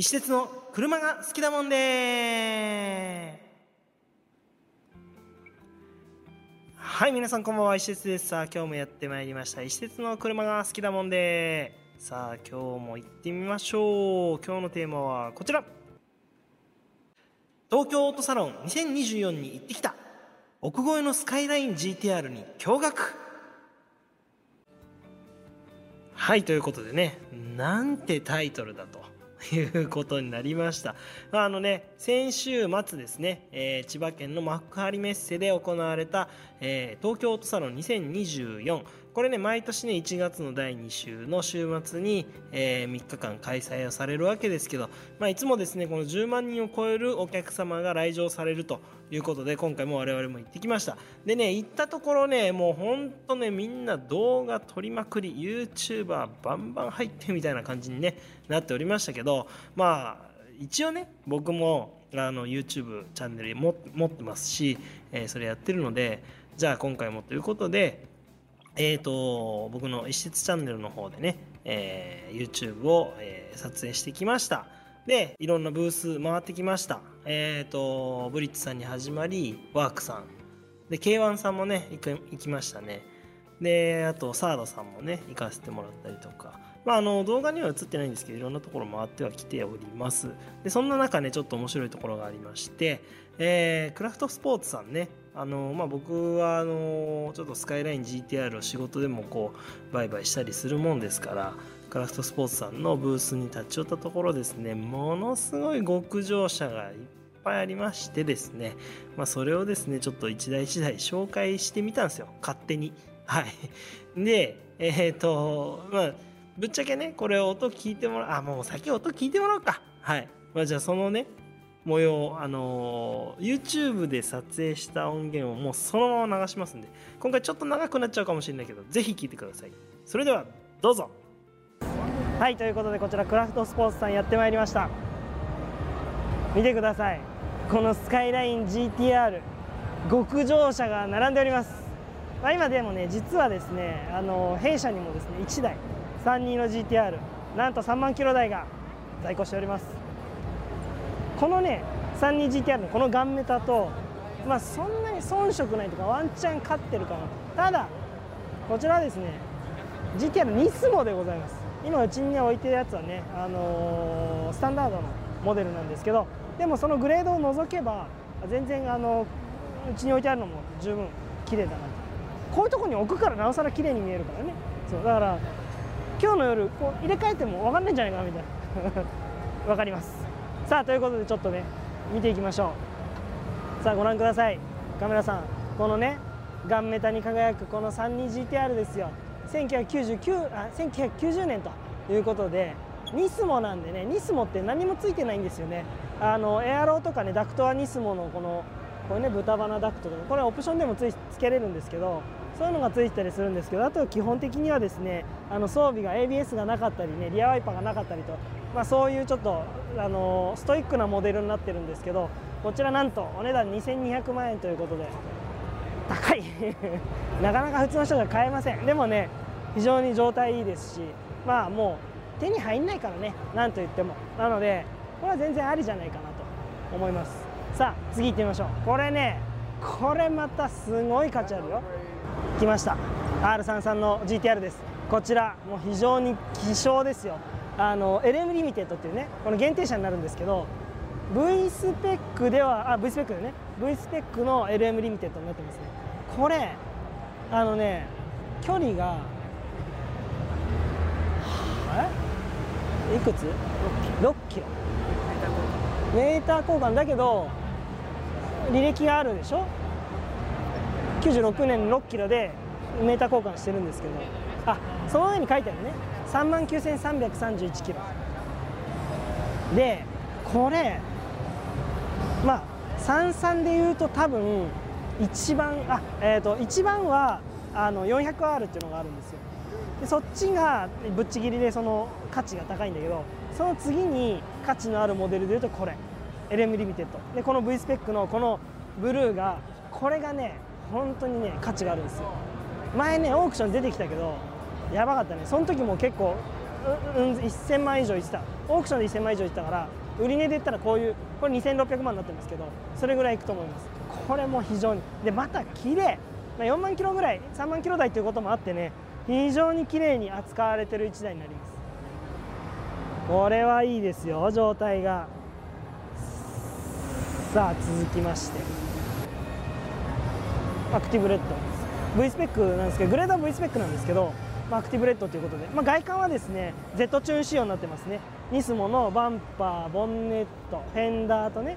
石鉄の車が好きだもんで。はい皆さんこんばんは。石鉄です。さあ今日もやってまいりました。石鉄の車が好きだもんで。さあ今日も行ってみましょう。今日のテーマはこちら。東京オートサロン2024に行ってきた。奥越えのスカイライン GTR に驚愕。はいということでね。なんてタイトルだと。いうことになりました。あのね、先週末ですね、えー、千葉県の幕張メッセで行われた、えー、東京オートサロン2024これね毎年ね1月の第2週の週末に、えー、3日間開催をされるわけですけど、まあ、いつもですねこの10万人を超えるお客様が来場されるということで今回も我々も行ってきました。でね行ったところねもうほんとねみんな動画撮りまくり YouTuber バンバン入ってみたいな感じに、ね、なっておりましたけどまあ一応ね僕もあの YouTube チャンネル持ってますし、えー、それやってるのでじゃあ今回もということでえーと、僕の一室チャンネルの方でね、えー、YouTube を、えー、撮影してきました。でいろんなブース回ってきました。えっ、ー、とブリッジさんに始まりワークさん。で K1 さんもね行行きましたね。であとサードさんもね行かせてもらったりとか。まあ、あの動画には映ってないんですけどいろんなところ回ってはきております。でそんな中ねちょっと面白いところがありまして、えー、クラフトスポーツさんね。あのまあ、僕はあのちょっとスカイライン GTR を仕事でもこう売買したりするもんですからクラフトスポーツさんのブースに立ち寄ったところですねものすごい極上車がいっぱいありましてですね、まあ、それをですねちょっと一台一台紹介してみたんですよ。勝手に。はい。でえっ、ー、とまあぶっちゃけねこれ音聞いてもらうあもう先音聞いてもらおうか。はい、まあ、じゃあそのね模様あのー、YouTube で撮影した音源をもうそのまま流しますんで今回ちょっと長くなっちゃうかもしれないけどぜひ聴いてください。それではどうぞ。はいということでこちらクラフトスポーツさんやってまいりました。見てください。このスカイライン GTR 極上車が並んでおります、まあ、今でもね実はですねあの弊社にもですね1台32の GTR なんと3万キロ台が在庫しております。このね 32GTR のこのガンメタとまあそんなに遜色ないとかワンチャン勝ってるかなただこちらはですね GTR ニスモでございます。今うちに、置いてるやつはね、あのー、スタンダードのモデルなんですけどでもそのグレードを除けば全然あのうちに置いてあるのも十分綺麗だなと。こういうとこに置くからなおさら綺麗に見えるからね。そうだから今日の夜こう入れ替えても分かんないんじゃないかなみたいな。分かります。さあということでちょっとね見ていきましょう。さあご覧ください。カメラさんこのねガンメタに輝くこの 32GTR ですよ。1999あ1990年ということでニスモなんでねニスモって何もついてないんですよね。あのエアローとかねダクトはニスモのこのこれね豚鼻ダクトとかこれオプションでもつつけれるんですけどそういうのがついてたりするんですけどあと基本的にはですねあの装備が ABS がなかったりねリアワイパーがなかったりとまあ、そういうちょっとあのストイックなモデルになってるんですけどこちらなんとお値段2200万円ということで高い。なかなか普通の人が買えません。でもね非常に状態いいですしまあもう手に入んないからねなんと言っても。なのでこれは全然ありじゃないかなと思います。さあ次行ってみましょう。これねこれまたすごい価値あるよ。来ました。R33 の GTR です。こちらもう非常に希少ですよ。あの LM リミテッドっていうねこの限定車になるんですけど V スペックではあ V スペックでね。V スペックの LM リミテッドになってますね。これあのね距離がえいくつ ?6 キロ。メーター交換だけど履歴があるでしょ？96年6キロでメーター交換してるんですけど。あその上に書いてあるね。3万9331キロ。でこれまあ33でいうと多分一番あえっ、ー、と一番はあの 400R っていうのがあるんですよ。でそっちがぶっちぎりでその価値が高いんだけどその次に価値のあるモデルでいうとこれ。LM リミテッド。でこの V スペックのこのブルーがこれがね本当にね価値があるんですよ。前ねオークション出てきたけどやばかったね。その時も結構、うん、1000万以上いってた。オークションで1000万以上いってたから売値で言ったらこういうこれ2600万になってるんですけどそれぐらいいくと思います。これも非常にでまた綺麗。まあ4万キロぐらい3万キロ台ということもあってね非常に綺麗に扱われてる1台になります。これはいいですよ状態が。さあ続きまして。アクティブレッド。V スペックなんですけどグレードは V スペックなんですけど、まあ、アクティブレッドということで、まあ、外観はですね Z チューン仕様になってますね。ニスモのバンパーボンネットフェンダーとね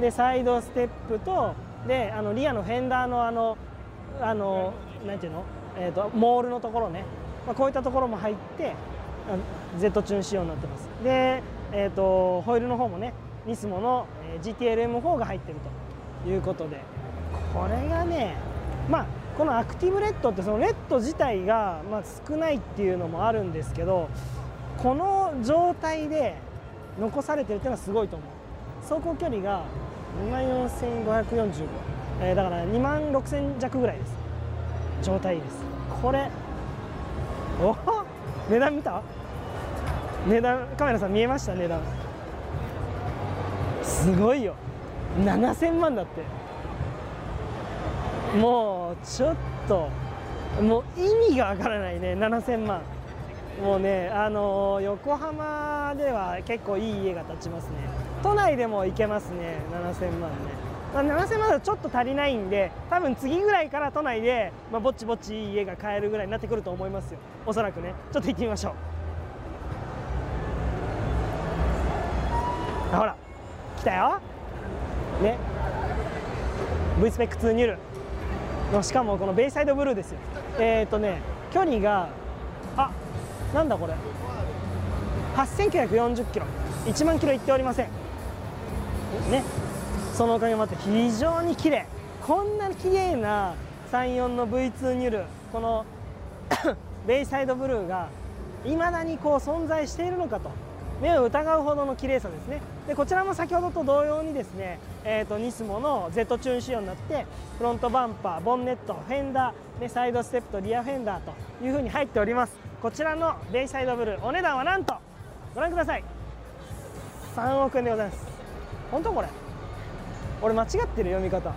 でサイドステップとであのリアのフェンダーのあのあのなんていうの、えーと、モールのところね、まあ、こういったところも入って Z チューン仕様になってます。で、えーと、ホイールの方もねニスモの GTLM4 が入ってるということで。これがねまあこのアクティブレッドってそのレッド自体がまあ少ないっていうのもあるんですけどこの状態で残されてるっていうのはすごいと思う。走行距離が2万4545、えー、だから2万6000弱ぐらいです。状態です。これお値段見た？値段カメラさん見えました？値段。すごいよ。7000万だって。もうちょっともう意味がわからないね。7000万。もうねあのー、横浜では結構いい家が建ちますね。都内でも行けますね。7000万ね、まあ、7000万だとちょっと足りないんで多分次ぐらいから都内で、まあ、ぼちぼちいい家が買えるぐらいになってくると思いますよ。おそらくね。ちょっと行ってみましょう。ほら。来たよ。ね。V スペック2ニュール。のしかもこのベイサイドブルーですよ。えっ、ー、とね距離があなんだこれ。8940キロ。1万キロいっておりません。ね。そのおかげもあって非常に綺麗。こんな綺麗な34の V2 ニュルこの ベイサイドブルーがいまだにこう存在しているのかと。目を疑うほどの綺麗さですね。でこちらも先ほどと同様にですね、えーと、ニスモの Z チューン仕様になってフロントバンパーボンネットフェンダー、ね、サイドステップとリアフェンダーというふうに入っております。こちらのベイサイドブルーお値段はなんとご覧ください。3億円でございます。本当これ。俺間違ってる読み方。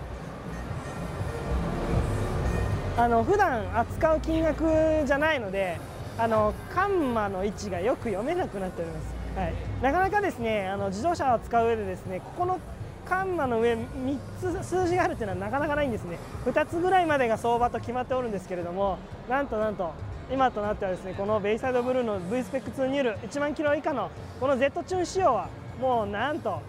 あの普段扱う金額じゃないのであのカンマの位置がよく読めなくなっております、はい、なかなかですねあの自動車を使う上でですねここのカンマの上3つ数字があるっていうのはなかなかないんですね。2つぐらいまでが相場と決まっておるんですけれどもなんとなんと今となってはですねこのベイサイドブルーの V スペック2ニュール1万キロ以下のこの Z チューン仕様はもうなんと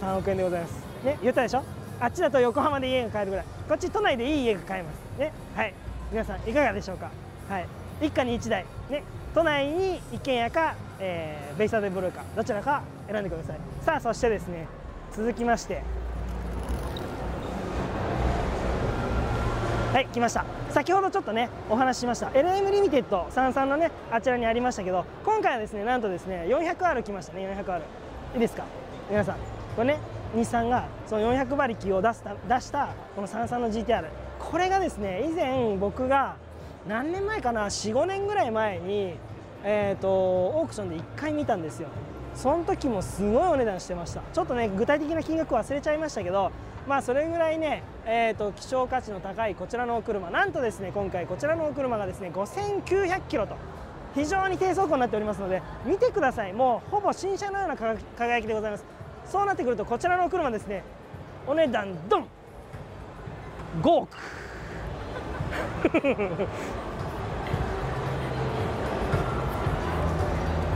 3億円でございます。ね言ったでしょ？あっちだと横浜で家が買えるぐらい。こっち都内でいい家が買えます。ねはい。皆さんいかがでしょうか？はい。一家に1台。ね都内に一軒家か、えー、ベイサイドブルーかどちらか選んでください。さあそしてですね続きまして。はい来ました。先ほどちょっとねお話ししました。LM リミテッド33のねあちらにありましたけど今回はですねなんとですね 400R 来ましたね 400R いいですか？皆さん。これね日産がその400馬力を出す出したこの33の GTR これがですね以前僕が何年前かな？45年ぐらい前にえーと、オークションで1回見たんですよ。その時もすごいお値段してました。ちょっとね具体的な金額忘れちゃいましたけどまあそれぐらいね、えーと、希少価値の高いこちらのお車。なんとですね今回こちらのお車がですね5900キロと非常に低走行になっておりますので見てください。もうほぼ新車のような輝きでございます。そうなってくるとこちらのお車ですねお値段ドン！5億。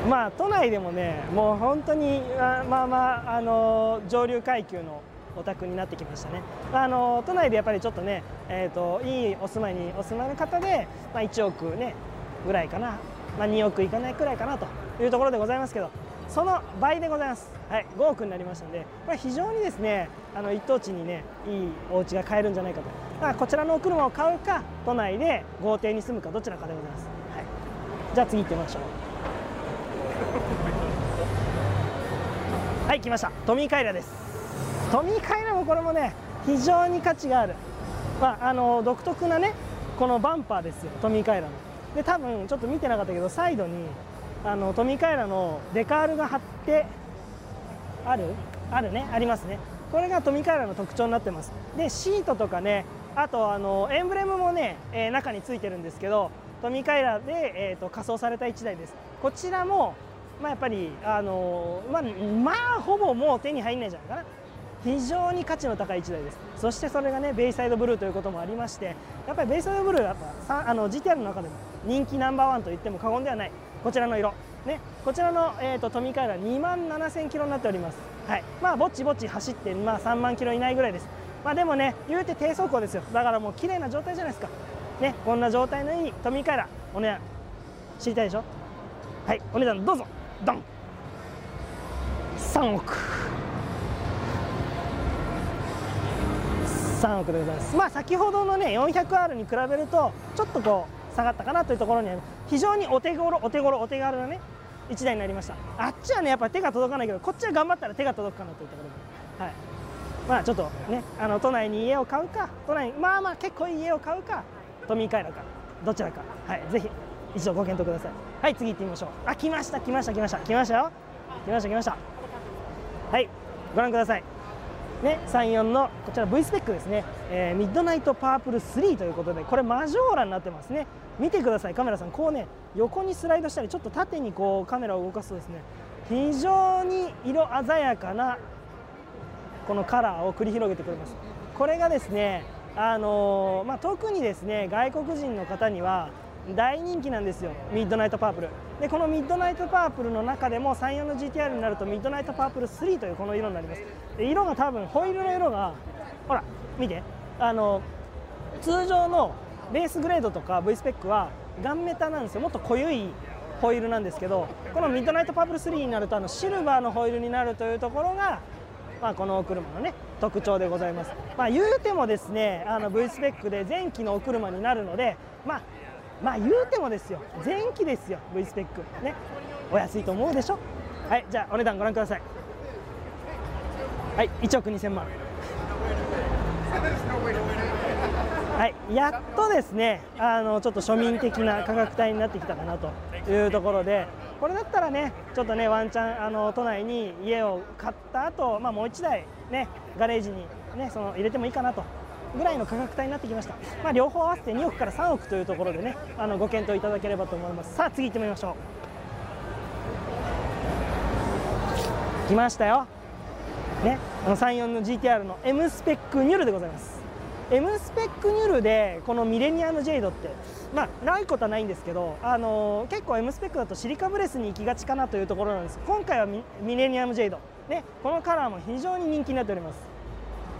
まあ都内でもねもう本当にまあまああの上流階級のお宅になってきましたね。あの都内でやっぱりちょっとね、えーと、いいお住まいにお住まいの方で、まあ、1億ねぐらいかな、まあ、2億いかないくらいかなというところでございますけどその倍でございます、はい、5億になりましたのでこれ非常にですねあの一等地にねいいお家が買えるんじゃないかと。だからこちらのお車を買うか都内で豪邸に住むかどちらかでございます、はい、じゃあ次行ってみましょう。はい来ました。トミーカイラです。トミーカイラもこれもね非常に価値がある、まあ、あの独特なねこのバンパーですよトミーカイラの。で多分ちょっと見てなかったけどサイドにあのトミーカエラのデカールが貼ってある？あるねありますね。これがトミカエラの特徴になってます。でシートとかねあとあのエンブレムもね、えー、中についてるんですけどトミカエラで、えーと、仮装された1台です。こちらも、まあ、やっぱりあのまあ、まあほぼもう手に入んないんじゃないかな。非常に価値の高い1台です。そしてそれがねベイサイドブルーということもありましてやっぱりベイサイドブルーやっぱあの GTR の中でも人気ナンバーワンと言っても過言ではない。こちらの色。ね、こちらの、えーと、トミカエラ2万7000キロになっております、はい。まあ、ぼちぼち走って、まあ、3万キロ以内ぐらいです、まあ、でもね言うて低走行ですよ。だからもう綺麗な状態じゃないですか、ね、こんな状態のいいトミカエラお値段知りたいでしょ？はい。お値段どうぞ。ドン。3億。3億でございます。まあ先ほどのね 400R に比べるとちょっとこう下がったかなというところに非常にお手頃お手頃お手軽なね1台になりました。あっちはねやっぱり手が届かないけどこっちは頑張ったら手が届くかなというところで。はい。まあちょっとねあの都内に家を買うか都内まあまあ結構いい家を買うか都民カイラかどちらか。はい。ぜひ一度ご検討ください。はい次行ってみましょう。あ来ました来ました来ました。来ましたよ。来ました来ました。はいご覧ください。ね、34のこちら V スペックですね、えー、ミッドナイトパープル3ということでこれマジョーラになってますね。見てください。カメラさんこうね横にスライドしたりちょっと縦にこうカメラを動かすとですね非常に色鮮やかなこのカラーを繰り広げてくれます。これがですねあのー、まあ、特にですね外国人の方には大人気なんですよ。ミッドナイトパープル。でこのミッドナイトパープルの中でも34の GTR になるとミッドナイトパープル3というこの色になります。で色が多分ホイールの色がほら見て。あの通常のベースグレードとか V スペックはガンメタなんですよ。もっと濃ゆいホイールなんですけどこのミッドナイトパープル3になるとあのシルバーのホイールになるというところが、まあ、このお車のね特徴でございます、まあ、言うてもですねあの V スペックで前期のお車になるのでまあまあ言うてもですよ。前期ですよ。V スペック。ね。お安いと思うでしょ。はいじゃあお値段ご覧ください。はい1億2000万はいやっとですねあのちょっと庶民的な価格帯になってきたかなというところでこれだったらねちょっとねワンチャンあの都内に家を買った後、まあもう1台ねガレージにねその入れてもいいかなとぐらいの価格帯になってきました、まあ、両方合わせて2億から3億というところでねあのご検討いただければと思います。さあ次行ってみましょう。来ましたよ。ねあの34の GTR の M スペックニュルでございます。M スペックニュルでこのミレニアムジェイドってまあないことはないんですけど、あのー、結構 M スペックだとシリカブレスに行きがちかなというところなんです。今回はミレニアムジェイド、ね、このカラーも非常に人気になっております。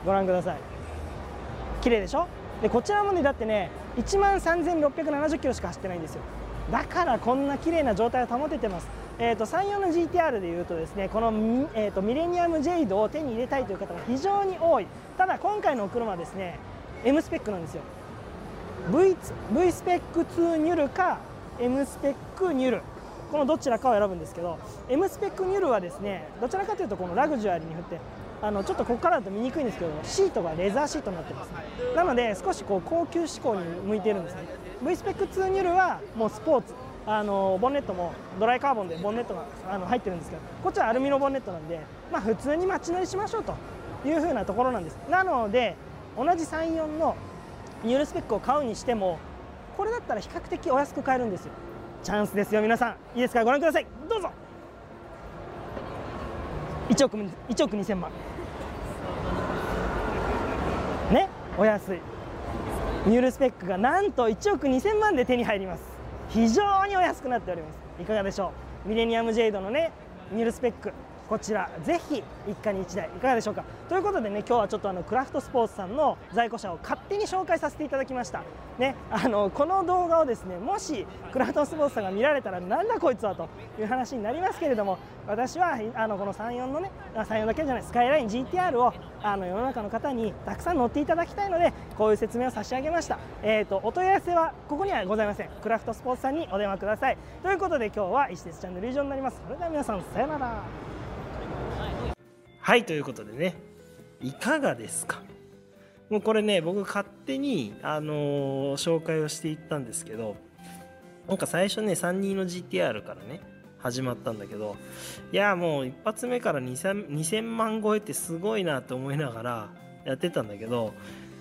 ご覧ください。綺麗でしょ？でこちらもねだってね1万3670キロしか走ってないんですよ。だからこんな綺麗な状態を保ててます、えーと、34の GTR でいうとですねこの、えーと、ミレニアムジェイドを手に入れたいという方が非常に多い。ただ今回のお車はですね M スペックなんですよ。V, v スペック2ニュルか M スペックニュル。このどちらかを選ぶんですけど M スペックニュルはですねどちらかというとこのラグジュアリーに振ってあのちょっとここからだと見にくいんですけどシートがレザーシートになってますなので少しこう高級志向に向いているんですね。V スペック2ニュルはもうスポーツ。あのボンネットもドライカーボンでボンネットがあの入ってるんですけどこっちはアルミのボンネットなんで、まあ、普通に街乗りしましょうというふうなところなんです。なので同じ34のニュルスペックを買うにしてもこれだったら比較的お安く買えるんですよ。チャンスですよ皆さん。いいですか？ご覧ください。どうぞ。1億 ,1 億2000万。ね？お安い。ニュールスペックがなんと1億2000万で手に入ります。非常にお安くなっております。いかがでしょう？ミレニアムジェイドのねニュールスペック。こちらぜひ一家に一台いかがでしょうか？ということでね今日はちょっとあのクラフトスポーツさんの在庫車を勝手に紹介させていただきました。ねあのこの動画をですねもしクラフトスポーツさんが見られたらなんだこいつはという話になりますけれども私はあのこの34のね34だけじゃないスカイライン GTR をあの世の中の方にたくさん乗っていただきたいのでこういう説明を差し上げました、えーと、お問い合わせはここにはございません。クラフトスポーツさんにお電話ください。ということで今日は石鉄チャンネル以上になります。それでは皆さんさよなら。はいということでね。いかがですか？もうこれね僕勝手に、あのー、紹介をしていったんですけどなんか最初ね32の GTR からね始まったんだけどいやもう一発目から 2000, 2000万超えってすごいなって思いながらやってたんだけど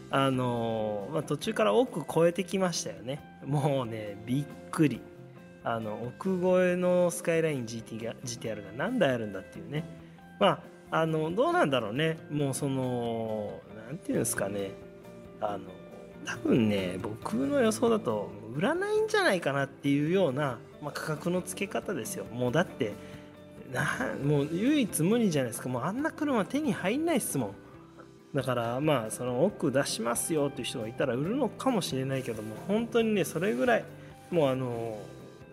あのまあ、途中から奥超えてきましたよね。もうねびっくり。あの奥越えのスカイライン GT が GTR が何台あるんだっていうね。まああのどうなんだろうね。もうその何て言うんですかね。あの多分ね僕の予想だと売らないんじゃないかなっていうような、まあ、価格の付け方ですよ。もうだってなもう唯一無二じゃないですか。もうあんな車手に入んないっすもん。だからまあその奥出しますよっていう人がいたら売るのかもしれないけども本当にねそれぐらいもうあの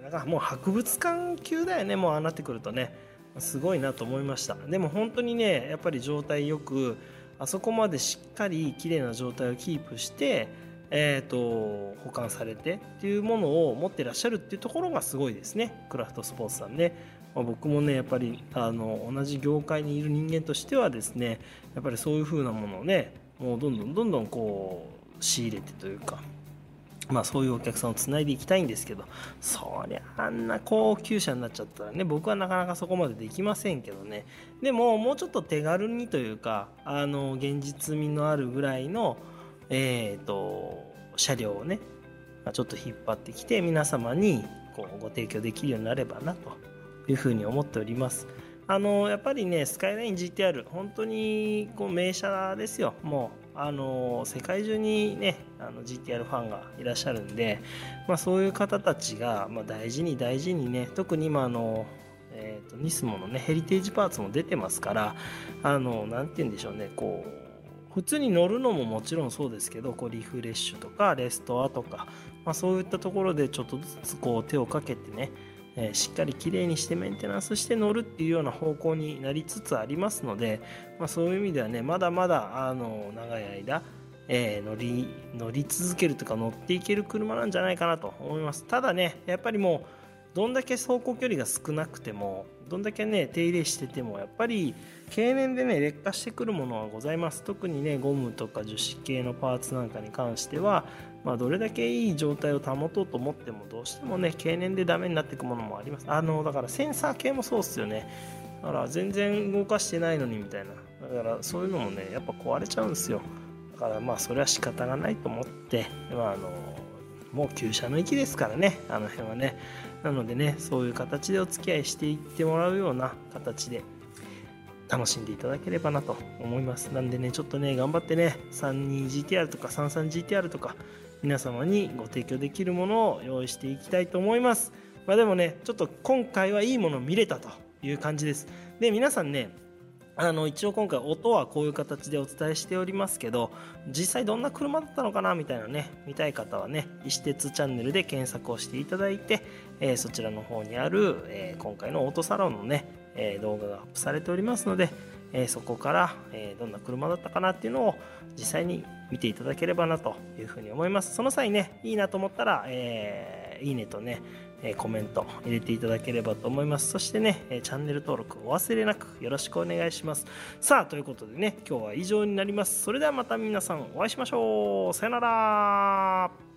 なんかもう博物館級だよね。もうああなってくるとね。すごいなと思いました。でも本当にねやっぱり状態よくあそこまでしっかり綺麗な状態をキープしてえーと、保管されてっていうものを持ってらっしゃるっていうところがすごいですね。クラフトスポーツさんね、まあ、僕もねやっぱりあの同じ業界にいる人間としてはですねやっぱりそういう風なものをねもうどんどんどんどんこう仕入れてというかまあそういうお客さんをつないでいきたいんですけどそりゃあんな高級車になっちゃったらね僕はなかなかそこまでできませんけどね。でももうちょっと手軽にというかあの現実味のあるぐらいのえーと、車両をねちょっと引っ張ってきて皆様にこうご提供できるようになればなというふうに思っております。あのやっぱりねスカイライン GTR 本当にこう名車ですよ。もうあの世界中にねあの GTR ファンがいらっしゃるんで、まあ、そういう方たちが、まあ、大事に大事にね特に今あのえーと、ニスモのねヘリテージパーツも出てますからあの何て言うんでしょうねこう普通に乗るのももちろんそうですけどこうリフレッシュとかレストアとか、まあ、そういったところでちょっとずつこう手をかけてねえしっかりきれいにしてメンテナンスして乗るっていうような方向になりつつありますので、まあ、そういう意味ではねまだまだあの長い間、えー、乗り乗り続けるとか乗っていける車なんじゃないかなと思います。ただねやっぱりもうどんだけ走行距離が少なくてもどんだけね手入れしててもやっぱり経年でね劣化してくるものはございます。特にねゴムとか樹脂系のパーツなんかに関してはまあ、どれだけいい状態を保とうと思ってもどうしてもね経年でダメになっていくものもあります。あのだからセンサー系もそうっすよね。だから全然動かしてないのにみたいな。だからそういうのもねやっぱ壊れちゃうんですよ。だからまあそれは仕方がないと思って、まあ、あのもう旧車の域ですからねあの辺はねなのでねそういう形でお付き合いしていってもらうような形で楽しんでいただければなと思いますなんでねちょっとね頑張ってね 32GTR とか 33GTR とか皆様にご提供できるものを用意していきたいと思います。まあ、でもね、ちょっと今回はいいもの見れたという感じです。で、皆さんね、あの一応今回音はこういう形でお伝えしておりますけど実際どんな車だったのかなみたいなね見たい方はね石鉄チャンネルで検索をしていただいて、えー、そちらの方にある、えー、今回のオートサロンのね、えー、動画がアップされておりますので、えそこから、えどんな車だったかなっていうのを実際に見ていただければなというふうに思います。その際ね、いいなと思ったら、えー、いいねとね、えコメント入れていただければと思います。そしてね、チャンネル登録お忘れなくよろしくお願いします。さあ、ということでね、今日は以上になります。それではまた皆さんお会いしましょう。さよなら。